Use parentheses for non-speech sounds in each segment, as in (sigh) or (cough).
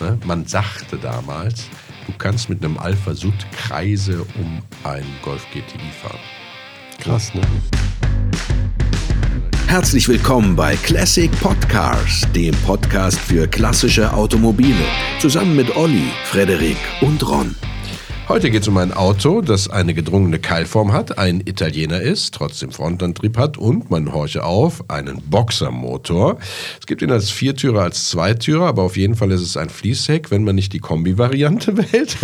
Ne? Man sagte damals, du kannst mit einem Alpha Sud Kreise um einen Golf GTI fahren. Krass, ne? Herzlich willkommen bei Classic Podcars, dem Podcast für klassische Automobile. Zusammen mit Olli, Frederik und Ron. Heute geht es um ein Auto, das eine gedrungene Keilform hat, ein Italiener ist, trotzdem Frontantrieb hat und, man horche auf, einen Boxermotor. Es gibt ihn als Viertürer, als Zweitürer, aber auf jeden Fall ist es ein Fließheck, wenn man nicht die Kombi-Variante (laughs) wählt.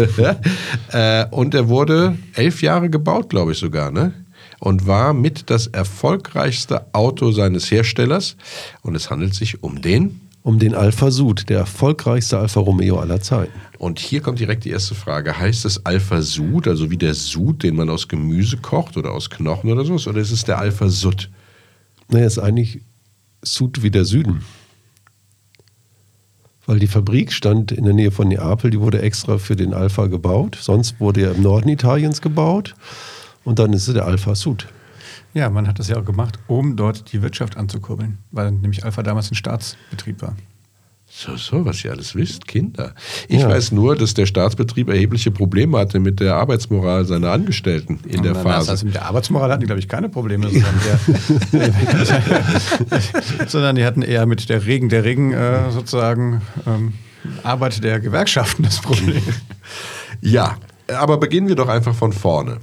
Äh, und er wurde elf Jahre gebaut, glaube ich sogar, ne? und war mit das erfolgreichste Auto seines Herstellers. Und es handelt sich um den um den Alpha Sud, der erfolgreichste Alfa Romeo aller Zeiten. Und hier kommt direkt die erste Frage. Heißt es Alpha Sud, also wie der Sud, den man aus Gemüse kocht oder aus Knochen oder sowas, oder ist es der Alpha Sud? Naja, ist eigentlich Sud wie der Süden. Weil die Fabrik stand in der Nähe von Neapel, die wurde extra für den Alpha gebaut. Sonst wurde er im Norden Italiens gebaut. Und dann ist es der Alpha Sud. Ja, man hat das ja auch gemacht, um dort die Wirtschaft anzukurbeln, weil nämlich Alpha damals ein Staatsbetrieb war. So, so, was ihr alles wisst, Kinder. Ich ja. weiß nur, dass der Staatsbetrieb erhebliche Probleme hatte mit der Arbeitsmoral seiner Angestellten in der Phase. Also mit der Arbeitsmoral hatten die, glaube ich, keine Probleme, sondern, (laughs) der, (laughs) sondern die hatten eher mit der Regen, der Regen äh, sozusagen ähm, Arbeit der Gewerkschaften das Problem. Ja, aber beginnen wir doch einfach von vorne.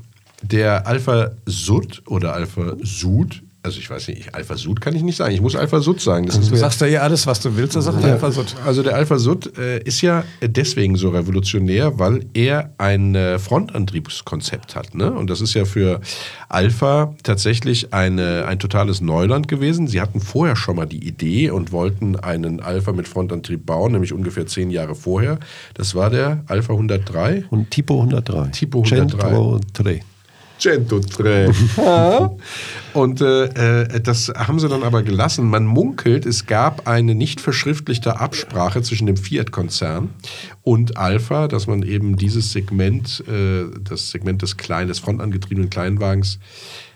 Der Alpha Sud oder Alpha Sud, also ich weiß nicht, Alpha Sud kann ich nicht sagen. Ich muss Alpha Sud sagen. Das du sagst ja hier alles, was du willst, das sagt ja. Alpha Sud. Also der Alpha Sud äh, ist ja deswegen so revolutionär, weil er ein äh, Frontantriebskonzept hat. Ne? Und das ist ja für Alpha tatsächlich eine, ein totales Neuland gewesen. Sie hatten vorher schon mal die Idee und wollten einen Alpha mit Frontantrieb bauen, nämlich ungefähr zehn Jahre vorher. Das war der Alpha 103. Und Tipo 103. Tipo 103. Centro 3. 103. (laughs) Und äh, äh, das haben sie dann aber gelassen. Man munkelt, es gab eine nicht verschriftlichte Absprache zwischen dem Fiat-Konzern und Alpha, dass man eben dieses Segment, äh, das Segment des kleinen, des frontangetriebenen Kleinwagens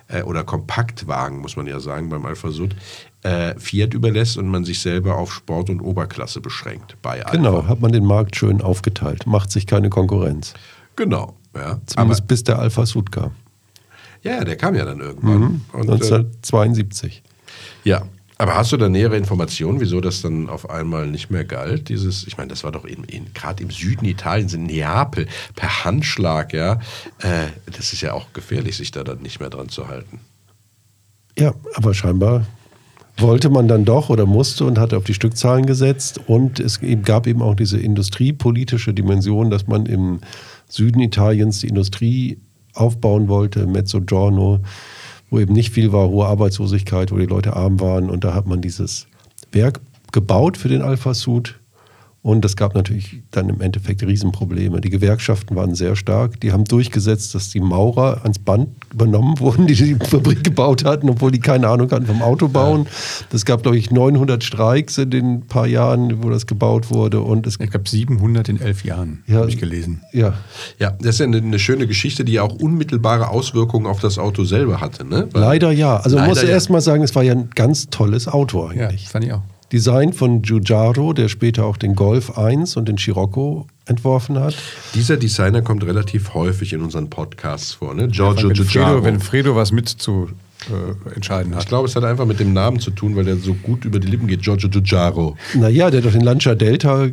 äh, oder Kompaktwagen, muss man ja sagen, beim Alpha Sud, äh, Fiat überlässt und man sich selber auf Sport und Oberklasse beschränkt bei Alpha. Genau, hat man den Markt schön aufgeteilt, macht sich keine Konkurrenz. Genau, ja. Zumindest aber, bis der Alpha Sud kam. Ja, der kam ja dann irgendwann. Mhm. Und, 1972. Äh, ja. Aber hast du da nähere Informationen, wieso das dann auf einmal nicht mehr galt? Dieses, ich meine, das war doch in, in gerade im Süden Italiens, in Neapel, per Handschlag, ja. Äh, das ist ja auch gefährlich, sich da dann nicht mehr dran zu halten. Ja, aber scheinbar wollte man dann doch oder musste und hatte auf die Stückzahlen gesetzt. Und es gab eben auch diese industriepolitische Dimension, dass man im Süden Italiens die Industrie aufbauen wollte, Mezzogiorno, wo eben nicht viel war, hohe Arbeitslosigkeit, wo die Leute arm waren. Und da hat man dieses Werk gebaut für den Alpha Sud und es gab natürlich dann im Endeffekt Riesenprobleme. Die Gewerkschaften waren sehr stark. Die haben durchgesetzt, dass die Maurer ans Band übernommen wurden, die die Fabrik gebaut hatten, obwohl die keine Ahnung hatten vom Autobauen. Es gab, glaube ich, 900 Streiks in den paar Jahren, wo das gebaut wurde. Und es ich gab 700 in elf Jahren, ja, habe ich gelesen. Ja. ja, das ist ja eine, eine, schöne Geschichte, die ja auch unmittelbare Auswirkungen auf das Auto selber hatte. Ne? Leider ja. Also man muss ja. erst mal sagen, es war ja ein ganz tolles Auto eigentlich. Ja, fand ich auch. Design von Giugiaro, der später auch den Golf 1 und den Scirocco entworfen hat. Dieser Designer kommt relativ häufig in unseren Podcasts vor, ne? Giorgio ja, wenn Giugiaro. Fredo, wenn Fredo was mit zu äh, entscheiden hat. Ich glaube, es hat einfach mit dem Namen zu tun, weil der so gut über die Lippen geht. Giorgio Giugiaro. Naja, der hat doch den Lancia Delta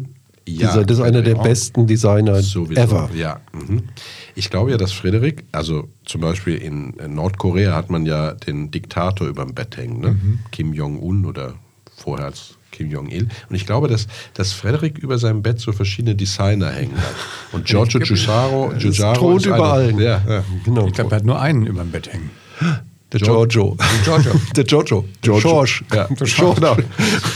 ja, das ist einer der besten Designer sowieso, ever. Ja. Mhm. Ich glaube ja, dass Frederik, also zum Beispiel in Nordkorea hat man ja den Diktator über dem Bett hängen, ne? Mhm. Kim Jong-un oder vorher als Kim Jong-il. Und ich glaube, dass, dass Frederik über seinem Bett so verschiedene Designer hängen hat. Und (laughs) Giorgio Giugiaro, Giugiaro ist überall. Eine, ja, ja. Genau. Ich glaube, er hat nur einen über dem Bett hängen. Der Giorgio. Giorgio. Der Giorgio. (laughs) Der George. Ja. Der George. Genau.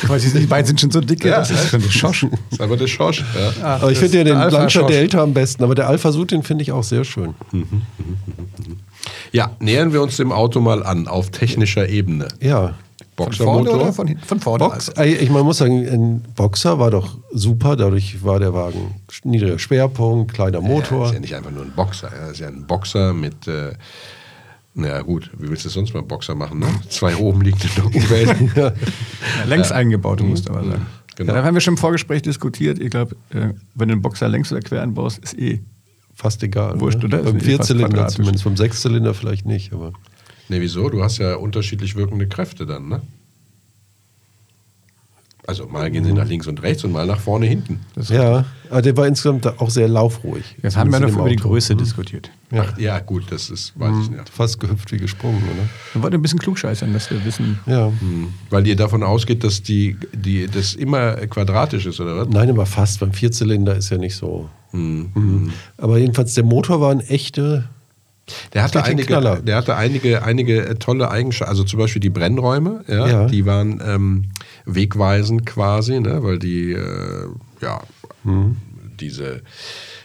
Weil die beiden sind schon so dick. Ja, das ist schon der Schorsch. Das ist einfach der Schorsch. Ja. Ah, aber ich finde ja den Lancia Delta am besten. Aber der Alpha Sud, den finde ich auch sehr schön. Mhm, mhm, mhm, ja, nähern wir uns dem Auto mal an, auf technischer Ebene. Ja. Boxermotor? Von, von vorne? Box, also. Ich man muss sagen, ein Boxer war doch super, dadurch war der Wagen niedriger Schwerpunkt, kleiner Motor. Ja, ist ja nicht einfach nur ein Boxer, er ist ja ein Boxer mit, äh, naja gut, wie willst du sonst mal Boxer machen, ne? Zwei oben liegende Nockenwellen. (laughs) ja. ja, längs ja. eingebaut, musst du aber sagen. Genau. Ja, da haben wir schon im Vorgespräch diskutiert. Ich glaube, äh, wenn du einen Boxer längs oder quer anbaust, ist eh fast egal. Wurscht, ne? oder? Beim Vierzylinder zumindest, beim Sechszylinder vielleicht nicht. Aber ne, wieso? Du hast ja unterschiedlich wirkende Kräfte dann, ne? Also mal gehen sie nach links und rechts und mal nach vorne hinten. ja, aber der war insgesamt auch sehr laufruhig. Jetzt haben wir noch über die Größe mhm. diskutiert. Ja. Ach, ja, gut, das ist, weiß mhm. ich nicht. Fast gehüpft wie gesprungen, oder? Wir wollten ein bisschen klugscheißern, dass wir wissen. Ja. Mhm. Weil ihr davon ausgeht, dass die, die, das immer quadratisch ist, oder was? Nein, aber fast. Beim Vierzylinder ist ja nicht so. Mhm. mhm. Aber jedenfalls, der Motor war ein echter der hatte, einige, der hatte einige, einige äh, tolle Eigenschaften, also zum Beispiel die Brennräume, ja, ja. die waren ähm, wegweisend quasi, ne, weil die, äh, ja, mhm. diese,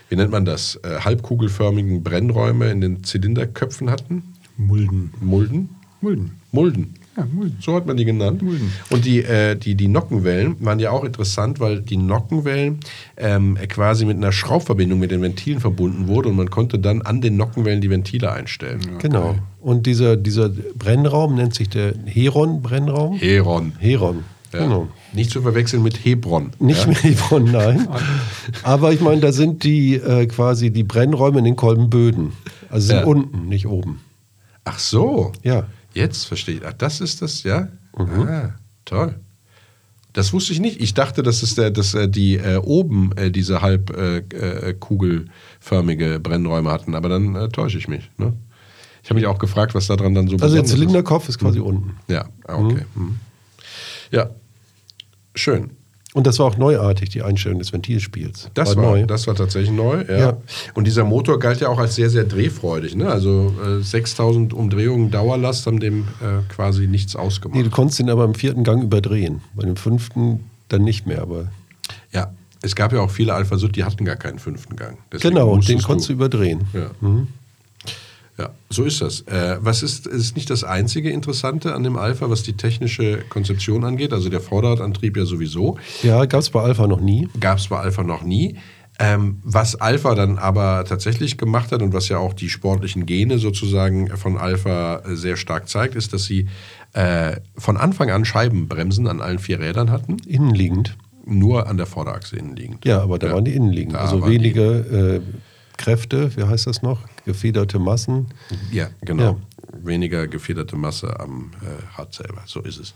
wie nennt man das, äh, halbkugelförmigen Brennräume in den Zylinderköpfen hatten. Mulden. Mulden? Mulden. Mulden. Ja, Mulden. So hat man die genannt. Mulden. Und die, äh, die, die Nockenwellen waren ja auch interessant, weil die Nockenwellen ähm, quasi mit einer Schraubverbindung mit den Ventilen verbunden wurden und man konnte dann an den Nockenwellen die Ventile einstellen. Okay. Genau. Und dieser, dieser Brennraum nennt sich der Heron-Brennraum? Heron. Heron. Ja. Genau. Nicht zu verwechseln mit Hebron. Nicht ja? mit Hebron, (laughs) nein. Aber ich meine, da sind die äh, quasi die Brennräume in den Kolbenböden. Also sind ja. unten, nicht oben. Ach so. Ja. Jetzt verstehe ich. Ach, das ist das, ja? Mhm. Ah, toll. Das wusste ich nicht. Ich dachte, dass es der, dass äh, die äh, oben äh, diese halbkugelförmige äh, äh, Brennräume hatten, aber dann äh, täusche ich mich. Ne? Ich habe mich auch gefragt, was daran dann so Also der Zylinderkopf ist, ist quasi mhm. unten. Ja, ah, okay. Mhm. mhm. Ja, schön. Und das war auch neuartig, die Einstellung des Ventilspiels. Das war, war neu. Das war tatsächlich neu, ja. ja. Und dieser Motor galt ja auch als sehr, sehr drehfreudig. Ne? Also äh, 6000 Umdrehungen Dauerlast haben dem äh, quasi nichts ausgemacht. Nee, du konntest ihn aber im vierten Gang überdrehen. Bei dem fünften dann nicht mehr, aber. Ja, es gab ja auch viele Alpha Sud, die hatten gar keinen fünften Gang. Deswegen genau, den konntest du überdrehen. Ja. Mhm. Ja, so ist das. Äh, was ist, ist nicht das einzige Interessante an dem Alpha, was die technische Konzeption angeht? Also der Vorderradantrieb ja sowieso. Ja, gab es bei Alpha noch nie. Gab es bei Alpha noch nie. Ähm, was Alpha dann aber tatsächlich gemacht hat und was ja auch die sportlichen Gene sozusagen von Alpha sehr stark zeigt, ist, dass sie äh, von Anfang an Scheibenbremsen an allen vier Rädern hatten. Innenliegend. Nur an der Vorderachse innenliegend. Ja, aber da ja. waren die innenliegend. Also wenige äh, Kräfte, wie heißt das noch? Gefederte Massen. Ja, genau. Ja. Weniger gefederte Masse am äh, Rad selber, so ist es.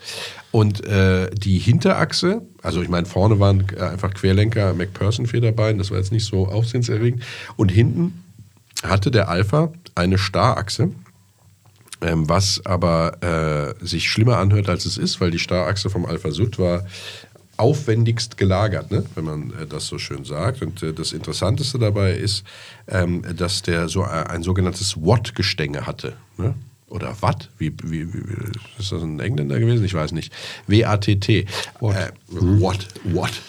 Und äh, die Hinterachse, also ich meine, vorne waren äh, einfach Querlenker McPherson-Federbein, das war jetzt nicht so aufsehenserregend. Und hinten hatte der Alpha eine Starachse, ähm, was aber äh, sich schlimmer anhört, als es ist, weil die Starachse vom Alpha Sud war aufwendigst gelagert, ne? wenn man äh, das so schön sagt. Und äh, das Interessanteste dabei ist, ähm, dass der so ein, ein sogenanntes Watt-Gestänge hatte. Ne? Oder Watt? Wie, wie, wie, ist das ein Engländer gewesen? Ich weiß nicht. W-A-T-T. Watt. Äh, mhm. Watt. Watt.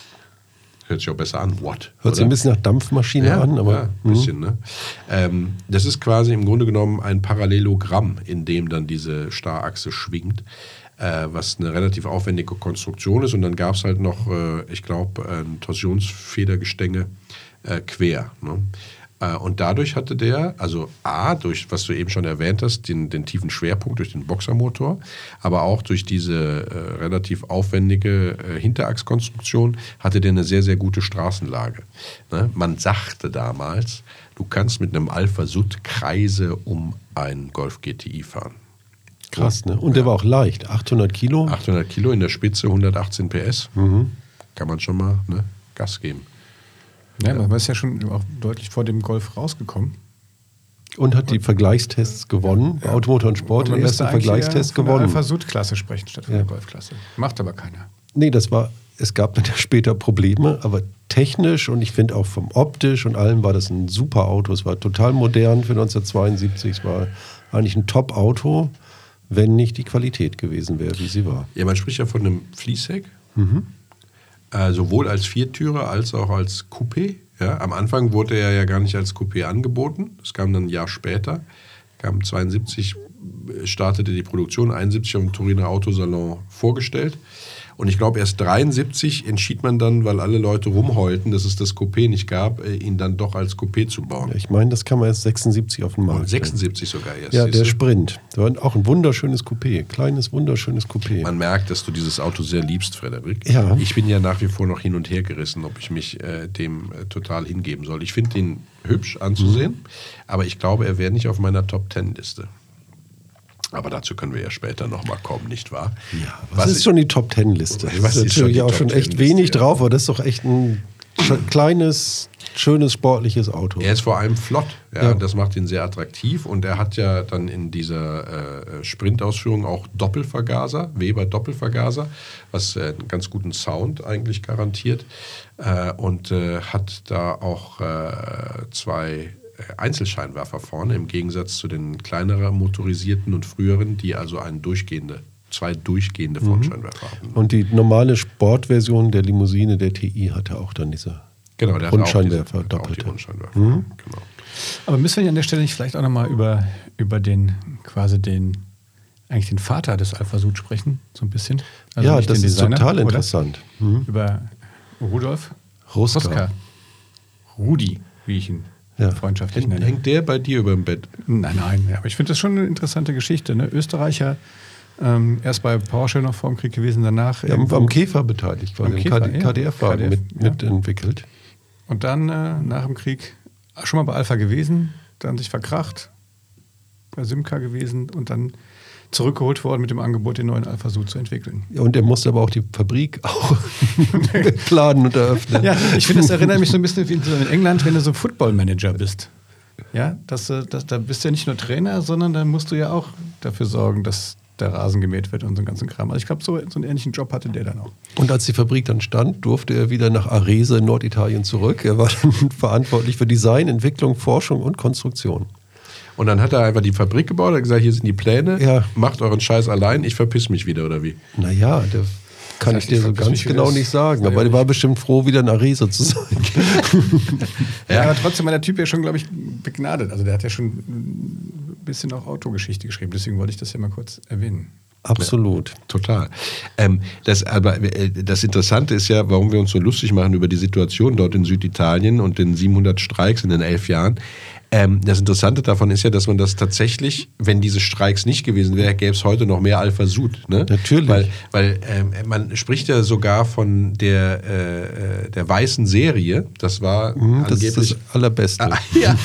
Hört sich auch besser an. Watt. Hört sich ein bisschen nach Dampfmaschine ja, an, aber. Ja, ein mhm. bisschen, ne? Ähm, das ist quasi im Grunde genommen ein Parallelogramm, in dem dann diese Starachse schwingt äh, was eine relativ aufwendige Konstruktion ist. Und dann gab es halt noch, äh, ich glaube, ein Torsionsfedergestänge äh, quer. Ne? Äh, und dadurch hatte der, also A, durch, was du eben schon erwähnt hast, den, den tiefen Schwerpunkt durch den Boxermotor, aber auch durch diese äh, relativ aufwendige äh, Hinterachskonstruktion hatte der eine sehr, sehr gute Straßenlage. Ne? Man sagte damals, du kannst mit einem Alpha Sud Kreise um einen Golf GTI fahren. Krass, ne? Und der war auch leicht, 800 Kilo. 800 Kilo in der Spitze, 118 PS. Mhm. Kann man schon mal ne, Gas geben. Ja, man ist ja schon auch deutlich vor dem Golf rausgekommen. Und hat die Vergleichstests gewonnen. Ja. Automotor und Sport, den ersten Vergleichstest gewonnen. Alpha Sud-Klasse sprechen statt von ja. der Golfklasse. Macht aber keiner. Nee, das war, es gab dann ja später Probleme, aber technisch und ich finde auch vom optisch und allem war das ein super Auto. Es war total modern für 1972. Es war eigentlich ein Top-Auto wenn nicht die Qualität gewesen wäre, wie sie war. Ja, man spricht ja von einem Fließheck, mhm. äh, sowohl als Viertürer als auch als Coupé. Ja, am Anfang wurde er ja gar nicht als Coupé angeboten. Das kam dann ein Jahr später. Kam 72, startete die Produktion, 71 am Turiner Autosalon vorgestellt. Und ich glaube, erst 73 entschied man dann, weil alle Leute rumheulten, dass es das Coupé nicht gab, äh, ihn dann doch als Coupé zu bauen. Ich meine, das kann man erst 76 auf dem Markt. 76 sogar erst. Ja, der Sprint. Das war auch ein wunderschönes Coupé. Kleines, wunderschönes Coupé. Man merkt, dass du dieses Auto sehr liebst, Frederik. Ja. Ich bin ja nach wie vor noch hin und her gerissen, ob ich mich äh, dem äh, total hingeben soll. Ich finde ihn hübsch anzusehen, mhm. aber ich glaube, er wäre nicht auf meiner Top-10-Liste. Aber dazu können wir ja später nochmal kommen, nicht wahr? Ja, was, was ist schon die Top Ten Liste? Was ist, ist natürlich auch schon echt wenig ja. drauf, aber das ist doch echt ein kleines, schönes, sportliches Auto. Er ist vor allem flott. Ja, ja. Das macht ihn sehr attraktiv. Und er hat ja dann in dieser äh, Sprintausführung auch Doppelvergaser, Weber Doppelvergaser, was äh, einen ganz guten Sound eigentlich garantiert. Äh, und äh, hat da auch äh, zwei Einzelscheinwerfer vorne, im Gegensatz zu den kleineren motorisierten und früheren, die also einen durchgehende, zwei durchgehende Frontscheinwerfer mhm. haben. Und die normale Sportversion der Limousine der TI hatte auch dann diese genau, der Rundscheinwerfer, doppelte. Rundscheinwerfer. Mhm. Genau. Aber müssen wir an der Stelle nicht vielleicht auch nochmal über, über den quasi den eigentlich den Vater des Alpha Sud sprechen, so ein bisschen? Also ja, das ist Designer, total interessant. Mhm. Über Rudolf Ruska. Ruska. Rudi, wie ich ihn ja. freundschaftlich nenne. Hängt der bei dir über dem Bett? Nein, nein. Ja, aber ich finde das schon eine interessante Geschichte. Ne? Österreicher, ähm, erst bei Porsche noch vor dem Krieg gewesen, danach. Ja, am Käfer beteiligt, war am Käfer, KD, KDF-Wagen KDF, mit, mitentwickelt. Und dann äh, nach dem Krieg schon mal bei Alpha gewesen, dann sich verkracht, bei Simca gewesen und dann zurückgeholt worden mit dem Angebot, den neuen Alpha Sud zu entwickeln. Und er musste aber auch die Fabrik (laughs) auch laden und eröffnen. Ja, ich finde, das erinnert mich so ein bisschen wie in England, wenn du so Football-Manager bist. Ja, das, das, da bist du ja nicht nur Trainer, sondern da musst du ja auch dafür sorgen, dass der Rasen gemäht wird und so einen ganzen Kram. Also ich glaube, so, so einen ähnlichen Job hatte der dann auch. Und als die Fabrik dann stand, durfte er wieder nach Arese in Norditalien zurück. Er war dann (laughs) verantwortlich für Design, Entwicklung, Forschung und Konstruktion. Und dann hat er einfach die Fabrik gebaut, hat gesagt, hier sind die Pläne, ja. macht euren Scheiß allein, ich verpiss mich wieder, oder wie? Naja, der kann ich dir so ganz genau nicht sagen. Aber der war bestimmt froh, wieder in Arese zu sein. (laughs) ja, aber trotzdem war der Typ ja schon, glaube ich, begnadet. Also der hat ja schon ein bisschen auch Autogeschichte geschrieben. Deswegen wollte ich das ja mal kurz erwähnen. Absolut. Ja, total. Ähm, das, aber äh, das Interessante ist ja, warum wir uns so lustig machen über die Situation dort in Süditalien und den 700 Streiks in den elf Jahren. Ähm, das Interessante davon ist ja, dass man das tatsächlich, wenn diese Streiks nicht gewesen wären, gäbe es heute noch mehr Alpha Sud. Ne? Natürlich. Weil, weil ähm, man spricht ja sogar von der, äh, äh der weißen Serie. Das war mhm, das angeblich. das Allerbeste. Ah, (laughs) ja,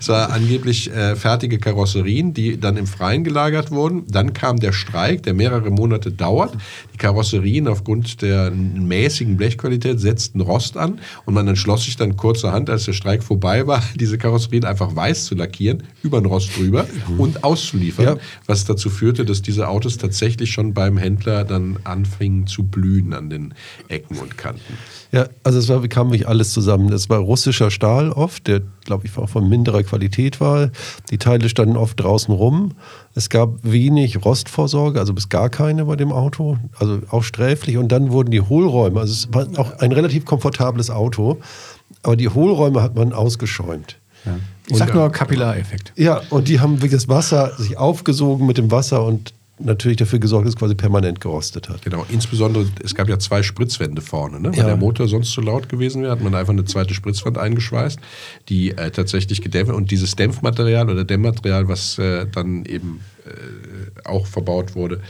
es war angeblich äh, fertige Karosserien, die dann im Freien gelagert wurden. Dann kam der Streik, der mehrere Monate dauert. Die Karosserien aufgrund der mäßigen Blechqualität setzten Rost an und man entschloss sich dann kurzerhand, als der Streik vorbei war, (laughs) diese Karosserien einfach einfach weiß zu lackieren, über den Rost drüber mhm. und auszuliefern, ja. was dazu führte, dass diese Autos tatsächlich schon beim Händler dann anfingen zu blühen an den Ecken und Kanten. Ja, also es war, kam wirklich alles zusammen. Es war russischer Stahl oft, der, glaube ich, auch von minderer Qualität war. Die Teile standen oft draußen rum. Es gab wenig Rostvorsorge, also bis gar keine bei dem Auto, also auch sträflich. Und dann wurden die Hohlräume, also es war auch ein relativ komfortables Auto, aber die Hohlräume hat man ausgeschäumt. Ja. Ich sag nur Kapillareffekt. Ja, und die haben das Wasser sich aufgesogen mit dem Wasser und natürlich dafür gesorgt, dass es quasi permanent gerostet hat. Genau, insbesondere, es gab ja zwei Spritzwände vorne. Ne? Weil ja. der Motor sonst zu laut gewesen wäre, hat man einfach eine zweite Spritzwand eingeschweißt, die äh, tatsächlich gedämpft und dieses Dämpfmaterial oder Dämmmaterial, was äh, dann eben äh, auch verbaut wurde,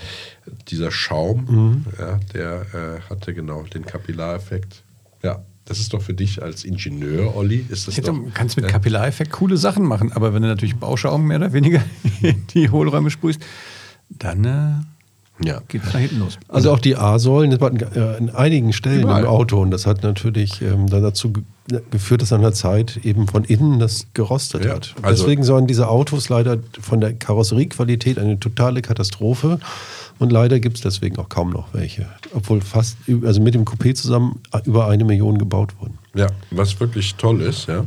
dieser Schaum, mhm. ja, der äh, hatte genau den Kapillareffekt. Ja, das ist doch für dich als Ingenieur, Olli, ist das doch, Du kannst mit Kapillareffekt coole Sachen machen, aber wenn du natürlich Bauschaum mehr oder weniger (laughs) in die Hohlräume sprühst, dann äh, ja. geht es nach hinten los. Also auch die A-Säulen das äh, in einigen Stellen Überall. im Auto und das hat natürlich ähm, dann dazu geführt, dass an der Zeit eben von innen das gerostet ja. hat. Also Deswegen sollen diese Autos leider von der Karosseriequalität eine totale Katastrophe. Und leider gibt es deswegen auch kaum noch welche. Obwohl fast, also mit dem Coupé zusammen über eine Million gebaut wurden. Ja, was wirklich toll ist, ja.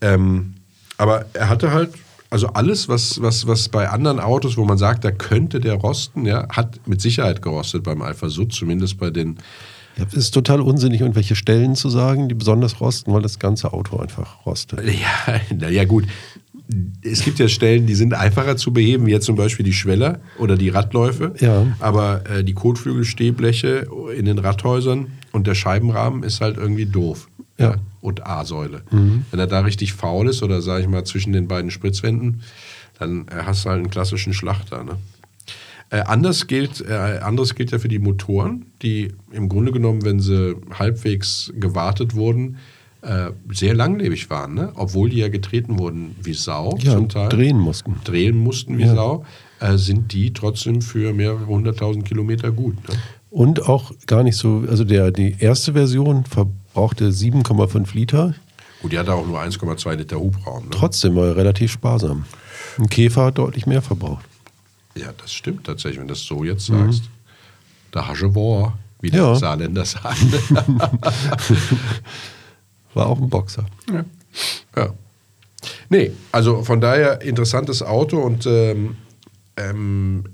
Ähm, aber er hatte halt, also alles, was, was, was bei anderen Autos, wo man sagt, da könnte der rosten, ja, hat mit Sicherheit gerostet beim Alpha Sud, zumindest bei den. Ja, es ist total unsinnig, irgendwelche Stellen zu sagen, die besonders rosten, weil das ganze Auto einfach rostet. Ja, (laughs) na ja gut es gibt ja Stellen, die sind einfacher zu beheben, wie jetzt zum Beispiel die Schweller oder die Radläufe. Ja. Aber äh, die Kotflügelstehbleche in den Radhäusern und der Scheibenrahmen ist halt irgendwie doof. Ja. Und A-Säule. Wenn er da richtig faul ist oder sage ich mal zwischen den beiden Spritzwänden, dann äh, hast du halt einen klassischen Schlachter. Ne? Äh, anders gilt, äh, anderes gilt ja für die Motoren, die im Grunde genommen, wenn sie halbwegs gewartet wurden, äh, sehr langlebig waren, ne? obwohl die ja getreten wurden wie Sau Ja, zum Teil. drehen mussten. Drehen mussten wie Ja. Sau, äh, sind die trotzdem für mehrere hunderttausend Kilometer gut. Ne? Und auch gar nicht so, also der, die erste Version verbrauchte 7,5 Liter, Gut, die hatte auch nur 1,2 Liter Hubraum. Ne? trotzdem war er relativ sparsam. Ein Käfer hat deutlich mehr verbraucht. Ja, das stimmt tatsächlich, wenn du das so jetzt sagst. Da hast du war, wie die Ja. Saarländer sagen. (laughs) War auch ein Boxer. Ja. Ja. Nee, also von daher interessantes Auto und ähm, ähm,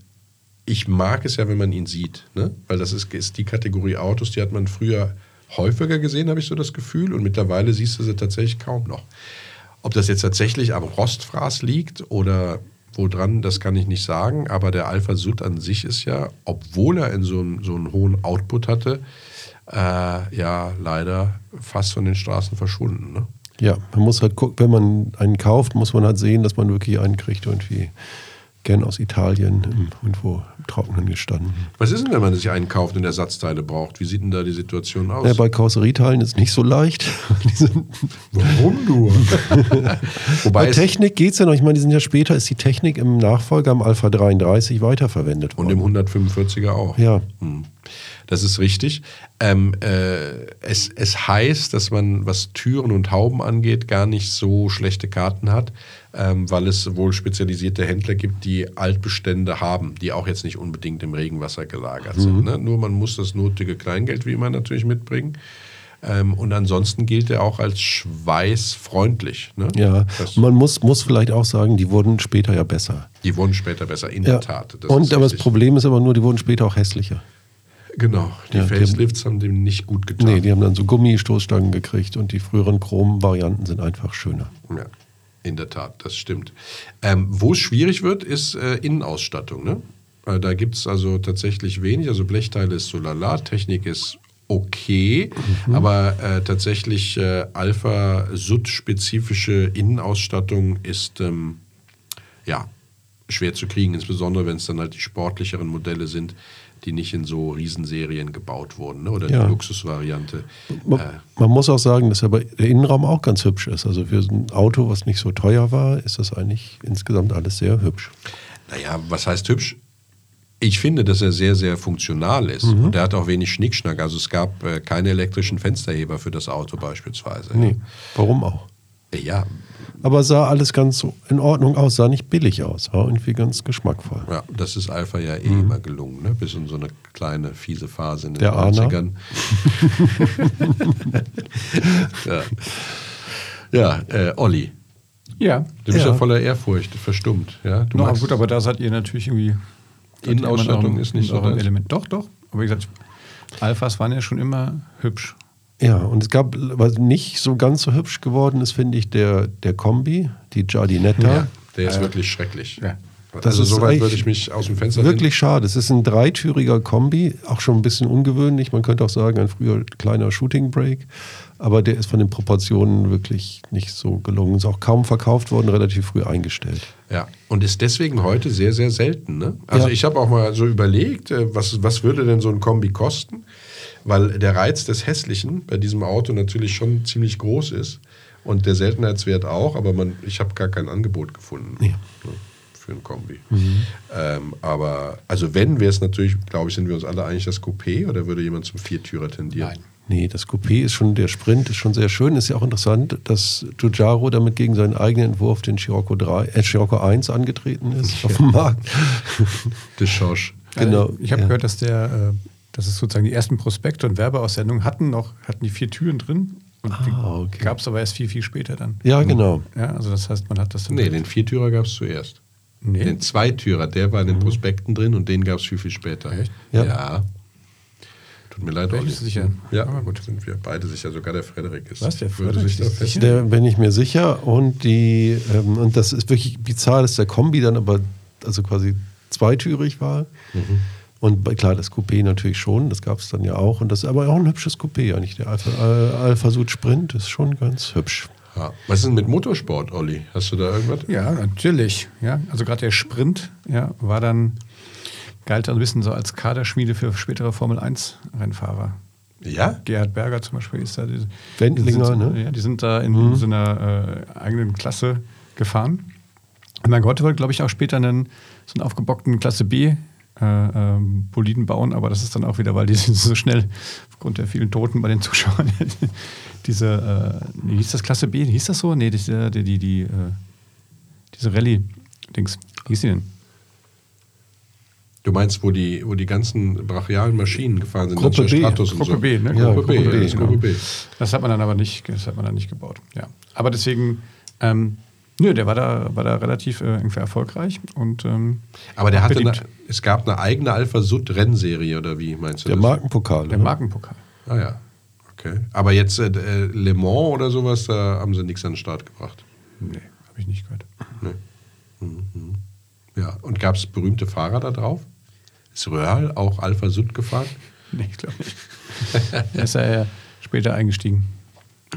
ich mag es ja, wenn man ihn sieht, ne? weil das ist, ist die Kategorie Autos, die hat man früher häufiger gesehen, habe ich so das Gefühl, und mittlerweile siehst du sie tatsächlich kaum noch. Ob das jetzt tatsächlich am Rostfraß liegt oder woran, das kann ich nicht sagen, aber der Alpha Sud an sich ist ja, obwohl er in so, einem- so einen hohen Output hatte, äh, ja leider fast von den Straßen verschwunden. Ne? Ja, man muss halt gucken, wenn man einen kauft, muss man halt sehen, dass man wirklich einen kriegt, irgendwie gern aus Italien, irgendwo im Trockenen gestanden. Was ist denn, wenn man sich einen kauft und Ersatzteile braucht? Wie sieht denn da die Situation aus? Ja, bei Karosserieteilen ist nicht so leicht. (laughs) Die sind, Warum du? (laughs) Wobei bei es, Technik geht es ja noch. Ich meine, die sind ja später, ist die Technik im Nachfolger am Alpha 33 weiterverwendet und worden. im 145er auch. Ja. Hm. Das ist richtig. Ähm, äh, es, es heißt, dass man, was Türen und Hauben angeht, gar nicht so schlechte Karten hat, ähm, weil es wohl spezialisierte Händler gibt, die Altbestände haben, die auch jetzt nicht unbedingt im Regenwasser gelagert sind. Ne? Nur man muss das nötige Kleingeld wie immer natürlich mitbringen. Ähm, und ansonsten gilt er auch als schweißfreundlich. Ne? Ja, Das, man muss, muss vielleicht auch sagen, die wurden später ja besser. die wurden später besser, in Ja. der Tat. Das Und aber das. Problem ist aber nur, die wurden später auch hässlicher. Genau, die Ja, die Facelifts haben dem nicht gut getan. Nee, die haben dann so Gummistoßstangen gekriegt und die früheren Chrom-Varianten sind einfach schöner. Ja, in der Tat, das stimmt. Ähm, Wo es schwierig wird, ist äh, Innenausstattung. Ne? Äh, da gibt es also tatsächlich wenig. Also Blechteile ist so lala, Technik ist okay, aber äh, tatsächlich äh, Alpha-Sud-spezifische Innenausstattung ist ähm, ja schwer zu kriegen, insbesondere wenn es dann halt die sportlicheren Modelle sind, die nicht in so Riesenserien gebaut wurden ne? oder Ja. die Luxusvariante. Man, Äh, man muss auch sagen, dass aber der Innenraum auch ganz hübsch ist. Also für ein Auto, was nicht so teuer war, ist das eigentlich insgesamt alles sehr hübsch. Naja, was heißt hübsch? Ich finde, dass er sehr, sehr funktional ist. Mhm. Und er hat auch wenig Schnickschnack. Also es gab äh, keine elektrischen Fensterheber für das Auto beispielsweise. Nee, warum auch? Ja, Aber sah alles ganz in Ordnung aus, sah nicht billig aus, war irgendwie ganz geschmackvoll. ja, das ist Alpha ja eh immer gelungen, ne? bis in so eine kleine, fiese Phase in den Der Arner. 90ern. (laughs) ja, ja äh, Olli, Ja. du bist ja. Ja. voller Ehrfurcht, verstummt. Ja? Du Na magst- gut, aber da seid ihr natürlich irgendwie. Innenausstattung ist nicht so ein? Element. Doch, doch. Aber wie gesagt, Alphas waren ja schon immer hübsch. Ja, und es gab, was nicht so ganz so hübsch geworden ist, finde ich, der, der Kombi, die Giardinetta. ja, der ist wirklich schrecklich. Ja. Das also ist soweit würde ich mich aus dem Fenster Wirklich schade. Es ist ein dreitüriger Kombi, auch schon ein bisschen ungewöhnlich. Man könnte auch sagen, ein früher kleiner Shooting Break. Aber der ist von den Proportionen wirklich nicht so gelungen. Ist auch kaum verkauft worden, relativ früh eingestellt. Ja, und ist deswegen heute sehr, sehr selten. Ne? Also Ja. ich habe auch mal so überlegt, äh, was, was würde denn so ein Kombi kosten? Weil der Reiz des Hässlichen bei diesem Auto natürlich schon ziemlich groß ist und der Seltenheitswert auch, aber man, ich habe gar kein Angebot gefunden ne, für ein Kombi. Ähm, aber also wenn, wäre es natürlich, glaube ich, sind wir uns alle eigentlich das Coupé oder würde jemand zum Viertürer tendieren? Nein. Nee, das Coupé ist schon, der Sprint ist schon sehr schön. Ist ja auch interessant, dass Giugiaro damit gegen seinen eigenen Entwurf, den Scirocco, 3, äh, Scirocco 1, angetreten ist auf dem Markt. (laughs) De Schorsch. Genau, Ich habe ja. gehört, dass der, äh, dass es sozusagen die ersten Prospekte und Werbeaussendungen hatten noch, hatten die vier Türen drin. Und Ah, okay. gab es aber erst viel, viel später dann. Ja, genau. Ja, also das heißt, man hat das dann. Nee, den Viertürer gab es zuerst. Nee. Den Zweitürer, der war in den Prospekten drin und den gab es viel, viel später. Echt? Ja. ja. Tut mir leid, Bin Olli. ich sicher. Ja, Aber gut. sind wir beide sicher. Sogar der Frederik ist. Was, der Frederik sich ist sicher? Der bin ich mir sicher. Und die, ähm, und das ist wirklich bizarr, dass der Kombi dann aber also quasi zweitürig war. Und bei- klar, das Coupé natürlich schon, das gab es dann ja auch. Und das ist aber auch ein hübsches Coupé eigentlich. Der Alpha, äh, Alpha Sud Sprint ist schon ganz hübsch. Ja. Was ist denn mit Motorsport, Olli? Hast du da irgendwas? Ja, natürlich. Ja, also gerade der Sprint ja, war dann, galt dann ein bisschen so als Kaderschmiede für spätere Formel 1 Rennfahrer. Ja? Gerhard Berger zum Beispiel ist da. Die, Wendlinger, die sind, ne? Ja, die sind da in so einer äh, eigenen Klasse gefahren. Und mein Gott wollte, glaube ich, auch später einen, so einen aufgebockten Klasse B äh, ähm, Boliden bauen, aber das ist dann auch wieder, weil die (laughs) sind so schnell aufgrund der vielen Toten bei den Zuschauern. (laughs) diese, äh, hieß das Klasse B? Hieß das so? Nee, diese, die, die, die, äh, diese Rallye-Dings. Wie hieß die denn? Du meinst, wo die, wo die ganzen brachialen Maschinen gefahren sind? Gruppe zur B. Stratos und Gruppe so. B, ne? Ja, Gruppe, B, Gruppe B, das genau. Gruppe B. Das hat man dann aber nicht, das hat man dann nicht gebaut. Ja. Aber deswegen, ähm, nö, der war da, war da relativ äh, irgendwie erfolgreich und ähm, Aber der hatte eine, es gab eine eigene Alpha-Sud-Rennserie, oder wie meinst du Der das? Markenpokal. der ne? Markenpokal. Ah ja, okay. Aber jetzt äh, äh, Le Mans oder sowas, da haben sie nichts an den Start gebracht. Nee, habe ich nicht gehört. Nee. Mhm. Ja, und gab es berühmte Fahrer da drauf? Ist Röhrl auch Alpha Sud gefahren? (laughs) Nee, ich glaube nicht. er ist ja ja später eingestiegen.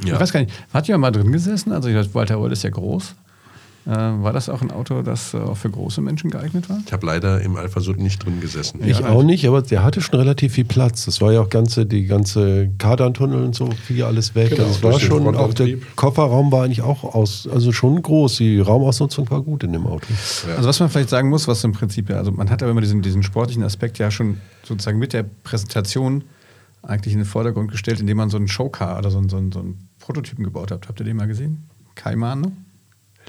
Ja. Ich weiß gar nicht, hat jemand mal drin gesessen? Also ich weiß, Walter Röll ist ja groß. Äh, war das auch ein Auto, das äh, auch für große Menschen geeignet war? Ich habe leider im Alpha Sud nicht drin gesessen. Ich Ja, auch nicht, aber der hatte schon relativ viel Platz. Das war ja auch ganze, die ganze Kardantunnel und so, fiel alles weg. Genau, also durch war schon, auch der. Kofferraum war eigentlich auch aus, also schon groß. Die Raumausnutzung war gut in dem Auto. Ja. Also was man vielleicht sagen muss, was im Prinzip ja, also man hat aber immer diesen, diesen sportlichen Aspekt ja schon sozusagen mit der Präsentation eigentlich in den Vordergrund gestellt, indem man so einen Showcar oder so einen, so einen, so einen Prototypen gebaut hat. Habt ihr den mal gesehen? Kaiman,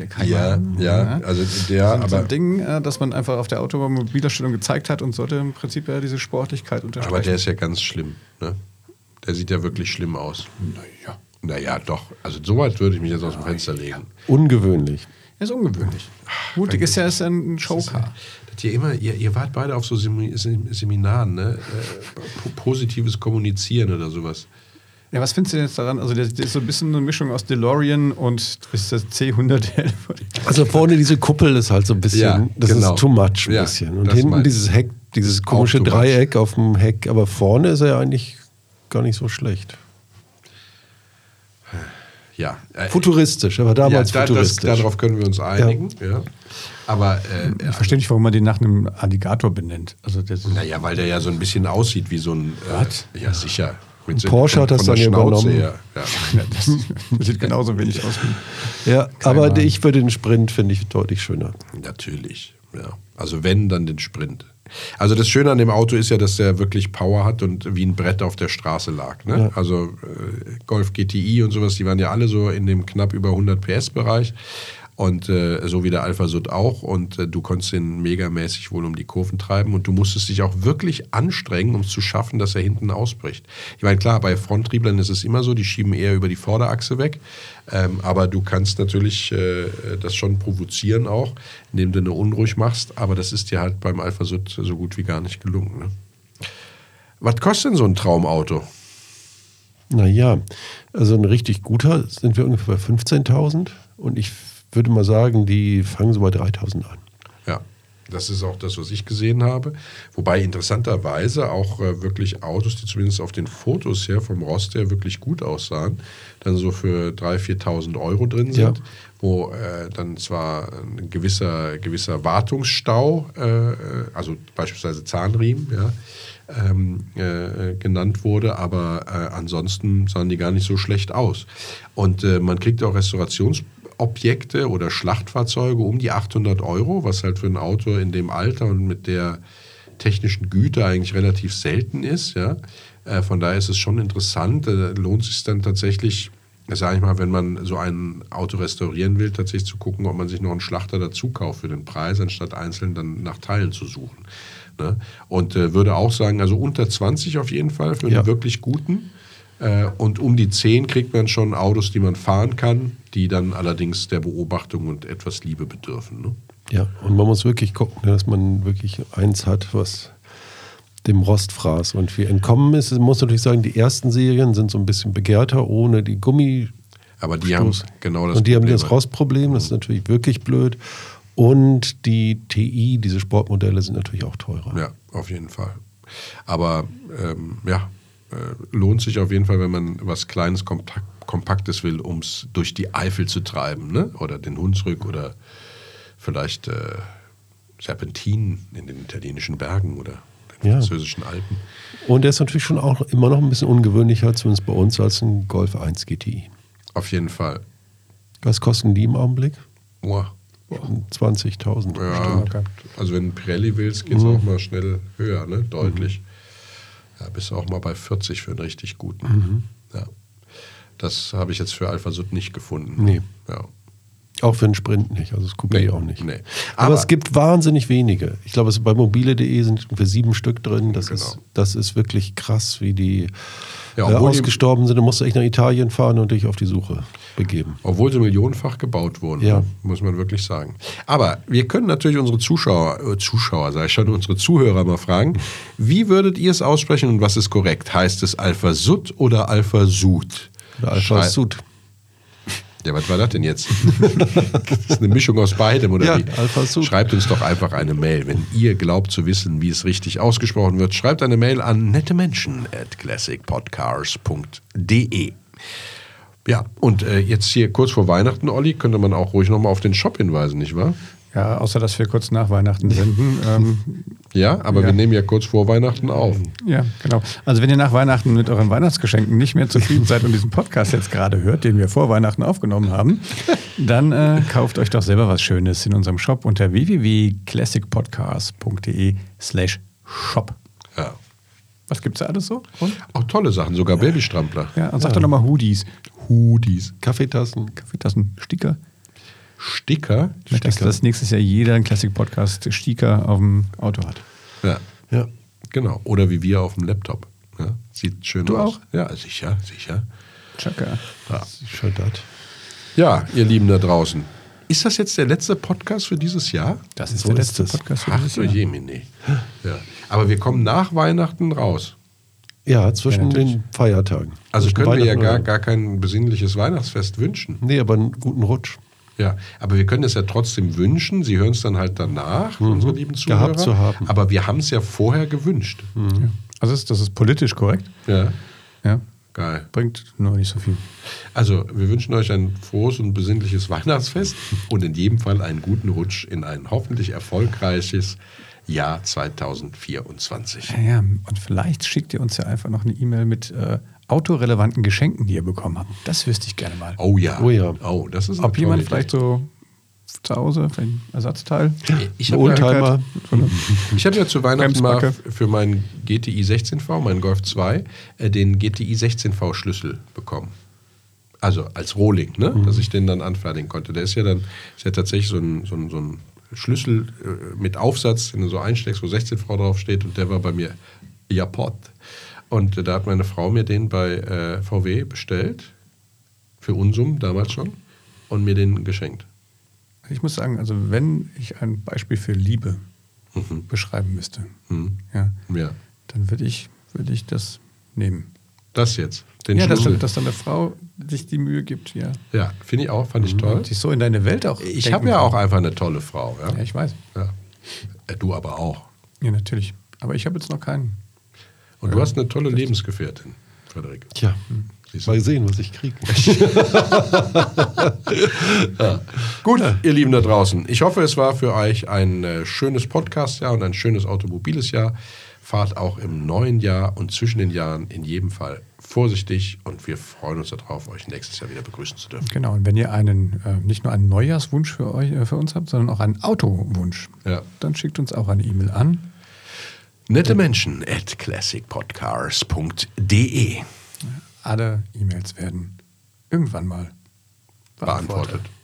Der Ja, ja, also der, so, so aber, ein Ding, äh, das man einfach auf der Automobilausstellung gezeigt hat und sollte im Prinzip ja diese Sportlichkeit unterstreichen. aber der ist ja ganz schlimm. Ne? Der sieht ja wirklich schlimm aus. naja. Naja, doch. Also so weit würde ich mich jetzt aus dem Fenster legen. Ungewöhnlich. Er ist ungewöhnlich. Mutig ist ja ist ein Showcar. Das ihr, immer, ihr, ihr wart beide auf so Semi- Sem- Seminaren, ne? Äh, po- positives Kommunizieren oder sowas. Ja, was findest du denn jetzt daran? Also, der ist so ein bisschen eine Mischung aus DeLorean und ist das C111. Also vorne diese Kuppel ist halt so ein bisschen, Ja, das genau. ist too much ein Ja, bisschen. Und das hinten dieses Heck, dieses komische. Dreieck auf dem Heck. Aber vorne ist er ja eigentlich gar nicht so schlecht. Ja. Äh, Futuristisch, er war damals ja, da, das, futuristisch. darauf können wir uns einigen. Ja. Aber äh, Ich verstehe nicht, warum man den nach einem Alligator benennt. Also, das naja, weil der ja so ein bisschen aussieht wie so ein. Äh, ja, sicher. Mit so- Porsche hat das dann übernommen. her. Ja. Das, sieht genauso wenig aus wie. ja, aber Ahnung. ich würde den Sprint finde ich deutlich schöner. Natürlich, ja. Also wenn, dann den Sprint. Also das Schöne an dem Auto ist ja, dass der wirklich Power hat und wie ein Brett auf der Straße lag. Ne? Ja. Also äh, Golf GTI und sowas, die waren ja alle so in dem knapp über 100 PS Bereich. Und äh, so wie der Alpha Sud auch. Und äh, du konntest ihn megamäßig wohl um die Kurven treiben. Und du musstest dich auch wirklich anstrengen, um es zu schaffen, dass er hinten ausbricht. Ich meine, klar, bei Fronttrieblern ist es immer so, die schieben eher über die Vorderachse weg. Ähm, aber du kannst natürlich äh, das schon provozieren auch, indem du eine unruhig machst. Aber das ist dir halt beim Alpha Sud so gut wie gar nicht gelungen. Ne? Was kostet denn so ein Traumauto? Naja, also ein richtig guter sind wir ungefähr bei 15.000 und ich würde mal sagen, die fangen so bei 3.000 an. Ja, das ist auch das, was ich gesehen habe. Wobei interessanterweise auch äh, wirklich Autos, die zumindest auf den Fotos her vom Rost her wirklich gut aussahen, dann so für 3.000, 4.000 Euro drin sind, Ja. wo äh, dann zwar ein gewisser, gewisser Wartungsstau, äh, äh, also beispielsweise Zahnriemen, ja, ähm, äh, genannt wurde, aber äh, ansonsten sahen die gar nicht so schlecht aus. Und äh, man kriegt auch Restaurationsobjekte oder Schlachtfahrzeuge um die 800 Euro, was halt für ein Auto in dem Alter und mit der technischen Güte eigentlich relativ selten ist. Ja? Äh, von daher ist es schon interessant. Äh, lohnt sich dann tatsächlich, sage ich mal, wenn man so ein Auto restaurieren will, tatsächlich zu gucken, ob man sich noch einen Schlachter dazu kauft für den Preis, anstatt einzeln dann nach Teilen zu suchen. Ne? Und äh, würde auch sagen, also unter 20 auf jeden Fall für einen Ja. wirklich guten. Äh, und um die 10 kriegt man schon Autos, die man fahren kann, die dann allerdings der Beobachtung und etwas Liebe bedürfen. Ne? Ja, und man muss wirklich gucken, dass man wirklich eins hat, was dem Rostfraß. Und wie entkommen ist, muss natürlich sagen, die ersten Serien sind so ein bisschen begehrter, ohne die Gummi. Aber die haben genau das Und die Problem. haben das Rostproblem, das ist natürlich wirklich blöd. Und die TI, diese Sportmodelle, sind natürlich auch teurer. Ja, auf jeden Fall. Aber ähm, ja, lohnt sich auf jeden Fall, wenn man was Kleines, Kompakt, Kompaktes will, um es durch die Eifel zu treiben. Ne? Oder den Hunsrück oder vielleicht äh, Serpentinen in den italienischen Bergen oder den ja. französischen Alpen. Und der ist natürlich schon auch immer noch ein bisschen ungewöhnlicher, zumindest bei uns, als ein Golf 1 GTI. Auf jeden Fall. Was kosten die im Augenblick? Boah. 20.000. Ja, also wenn du Pirelli willst, geht es mhm. auch mal schnell höher, ne? deutlich. Mhm. Ja, bist du auch mal bei 40 für einen richtig guten. Mhm. Ja. Das habe ich jetzt für Alpha Sud nicht gefunden. Nee. Ja. Auch für einen Sprint nicht, also das Coupé nee, auch nicht. Nee. Aber, Aber, es gibt wahnsinnig wenige. Ich glaube, bei mobile.de sind für sieben Stück drin. Das, genau. ist, das ist wirklich krass, wie die ja, äh, ausgestorben sind. Du musst echt nach Italien fahren und dich auf die Suche begeben. Obwohl sie millionenfach gebaut wurden, ja. Muss man wirklich sagen. Aber wir können natürlich unsere Zuschauer, äh, Zuschauer, ich schon, unsere Zuhörer mal fragen, wie würdet ihr es aussprechen und was ist korrekt? Heißt es Alpha Sud oder Alpha Sud? Alpha Sud. Ja, was war das denn jetzt? das ist eine Mischung aus beidem, oder ja, wie? Alpha Sud. Schreibt uns doch einfach eine Mail. Wenn ihr glaubt zu wissen, wie es richtig ausgesprochen wird, schreibt eine Mail an nettemenschen at classicpodcars.de. Ja, und äh, jetzt hier kurz vor Weihnachten, Olli, könnte man auch ruhig nochmal auf den Shop hinweisen, nicht wahr? Ja, außer dass wir kurz nach Weihnachten senden. (laughs) Ähm, ja, aber ja. wir nehmen ja kurz vor Weihnachten auf. Ja, genau. Also wenn ihr nach Weihnachten mit euren Weihnachtsgeschenken nicht mehr zufrieden seid und diesen Podcast jetzt gerade hört, den wir vor Weihnachten aufgenommen haben, dann äh, kauft euch doch selber was Schönes in unserem Shop unter www.classicpodcast.de slash shop. Ja. Was gibt es da alles so? Und? Auch tolle Sachen, sogar ja. Babystrampler. Ja, und sag ja. doch nochmal Hoodies. Hoodies. Kaffeetassen. Kaffeetassen, Sticker. Sticker. Ich möchte, dass, dass nächstes Jahr jeder ein Classic-Podcast Sticker auf dem Auto hat. Ja, ja, genau. Oder wie wir auf dem Laptop. Ja, sieht schön du aus. auch? Ja, sicher, sicher. Chaka. Ja. ja, ihr Lieben da draußen. Ist das jetzt der letzte Podcast für dieses Jahr? Das ist so der letzte ist Podcast für Ach, dieses so Jahr. Jemine. Ja. Aber wir kommen nach Weihnachten raus. Ja, zwischen ja, den Feiertagen. Also können wir ja gar, gar kein besinnliches Weihnachtsfest wünschen. Nee, aber einen guten Rutsch. Ja, aber wir können es ja trotzdem wünschen. Sie hören es dann halt danach, mhm. unsere lieben Zuhörer. Gehabt zu haben. Aber wir haben es ja vorher gewünscht. Mhm. Ja. Also ist, das ist politisch korrekt. Ja. Ja. Geil. Bringt nur nicht so viel. Also, wir wünschen euch ein frohes und besinnliches Weihnachtsfest und in jedem Fall einen guten Rutsch in ein hoffentlich erfolgreiches Jahr 2024. Ja, und vielleicht schickt ihr uns ja einfach noch eine E-Mail mit äh, autorelevanten Geschenken, die ihr bekommen habt. Das wüsste ich gerne mal. Oh ja. Oh ja. Oh, das ist Ob jemand vielleicht so zu Hause ein Ersatzteil? Ich habe ja, ich hab ja zu Weihnachten mal für meinen GTI 16V, meinen Golf 2, äh, den GTI 16V Schlüssel Also als Rohling, ne? Mhm. dass ich den dann anfertigen konnte. Der ist ja dann ist ja tatsächlich so ein, so ein, so ein Schlüssel äh, mit Aufsatz, den du so einsteckst, wo 16V draufsteht und der war bei mir Japot. Und da hat meine Frau mir den bei äh, VW bestellt, für Unsum damals schon, und mir den geschenkt. Ich muss sagen, also wenn ich ein Beispiel für Liebe mhm. beschreiben müsste, mhm. ja, ja, dann würde ich, würd ich das nehmen. Das jetzt? Den ja, dass, dass dann eine Frau sich die Mühe gibt, ja. Ja, finde ich auch, fand ich mhm. toll. Und sich so in deine Welt auch. Ich habe ja auch einfach eine tolle Frau. Ja, ja ich weiß. Ja. Äh, du aber auch. Ja, natürlich. Aber ich habe jetzt noch keinen. Und du hast eine tolle Lebensgefährtin, Frederik. Tja, mal sehen, was ich kriege. (laughs) ja. Gut, ihr Lieben da draußen. Ich hoffe, es war für euch ein äh, schönes Podcast-Jahr und ein schönes automobiles Jahr. Fahrt auch im neuen Jahr und zwischen den Jahren in jedem Fall vorsichtig und wir freuen uns darauf, euch nächstes Jahr wieder begrüßen zu dürfen. Genau, und wenn ihr einen, äh, nicht nur einen Neujahrswunsch für, euch, äh, für uns habt, sondern auch einen Autowunsch, ja. dann schickt uns auch eine E-Mail an Nette Menschen at classicpodcast.de. Alle E-Mails werden irgendwann mal beantwortet. beantwortet.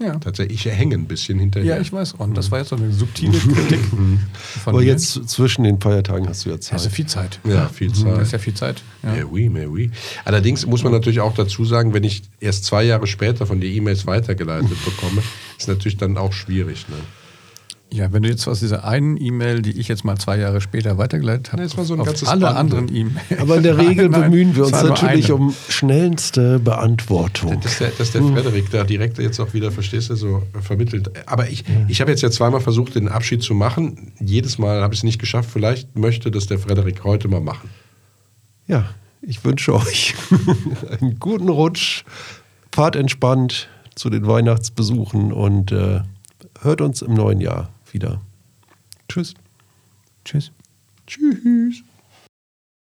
Ja. Tatsächlich, ich hänge ein bisschen hinterher. Ja, ich weiß, Und Das war jetzt so eine subtile Kritik. (laughs) Aber mir. jetzt zwischen den Feiertagen hast du ja Zeit. Hast du viel Zeit. Ja, viel Zeit. Das ist ja viel Zeit. Ja. Mais oui, mais oui. Allerdings muss man natürlich auch dazu sagen, wenn ich erst zwei Jahre später von dir E-Mails weitergeleitet bekomme, ist natürlich dann auch schwierig. Ne? Ja, wenn du jetzt aus dieser einen E-Mail, die ich jetzt mal zwei Jahre später weitergeleitet habe, so auf alle Band. anderen E-Mails. Aber in der (laughs) Regel Nein, nein, bemühen wir uns natürlich um schnellste Beantwortung. Dass der, dass der Frederik da direkt jetzt auch wieder, verstehst du, so vermittelt. Aber ich, ich habe jetzt ja zweimal versucht, den Abschied zu machen. Jedes Mal habe ich es nicht geschafft. Vielleicht möchte das der Frederik heute mal machen. Ja, ich wünsche euch (laughs) einen guten Rutsch. Fahrt entspannt zu den Weihnachtsbesuchen und äh, hört uns im neuen Jahr wieder. Tschüss. Tschüss. Tschüss.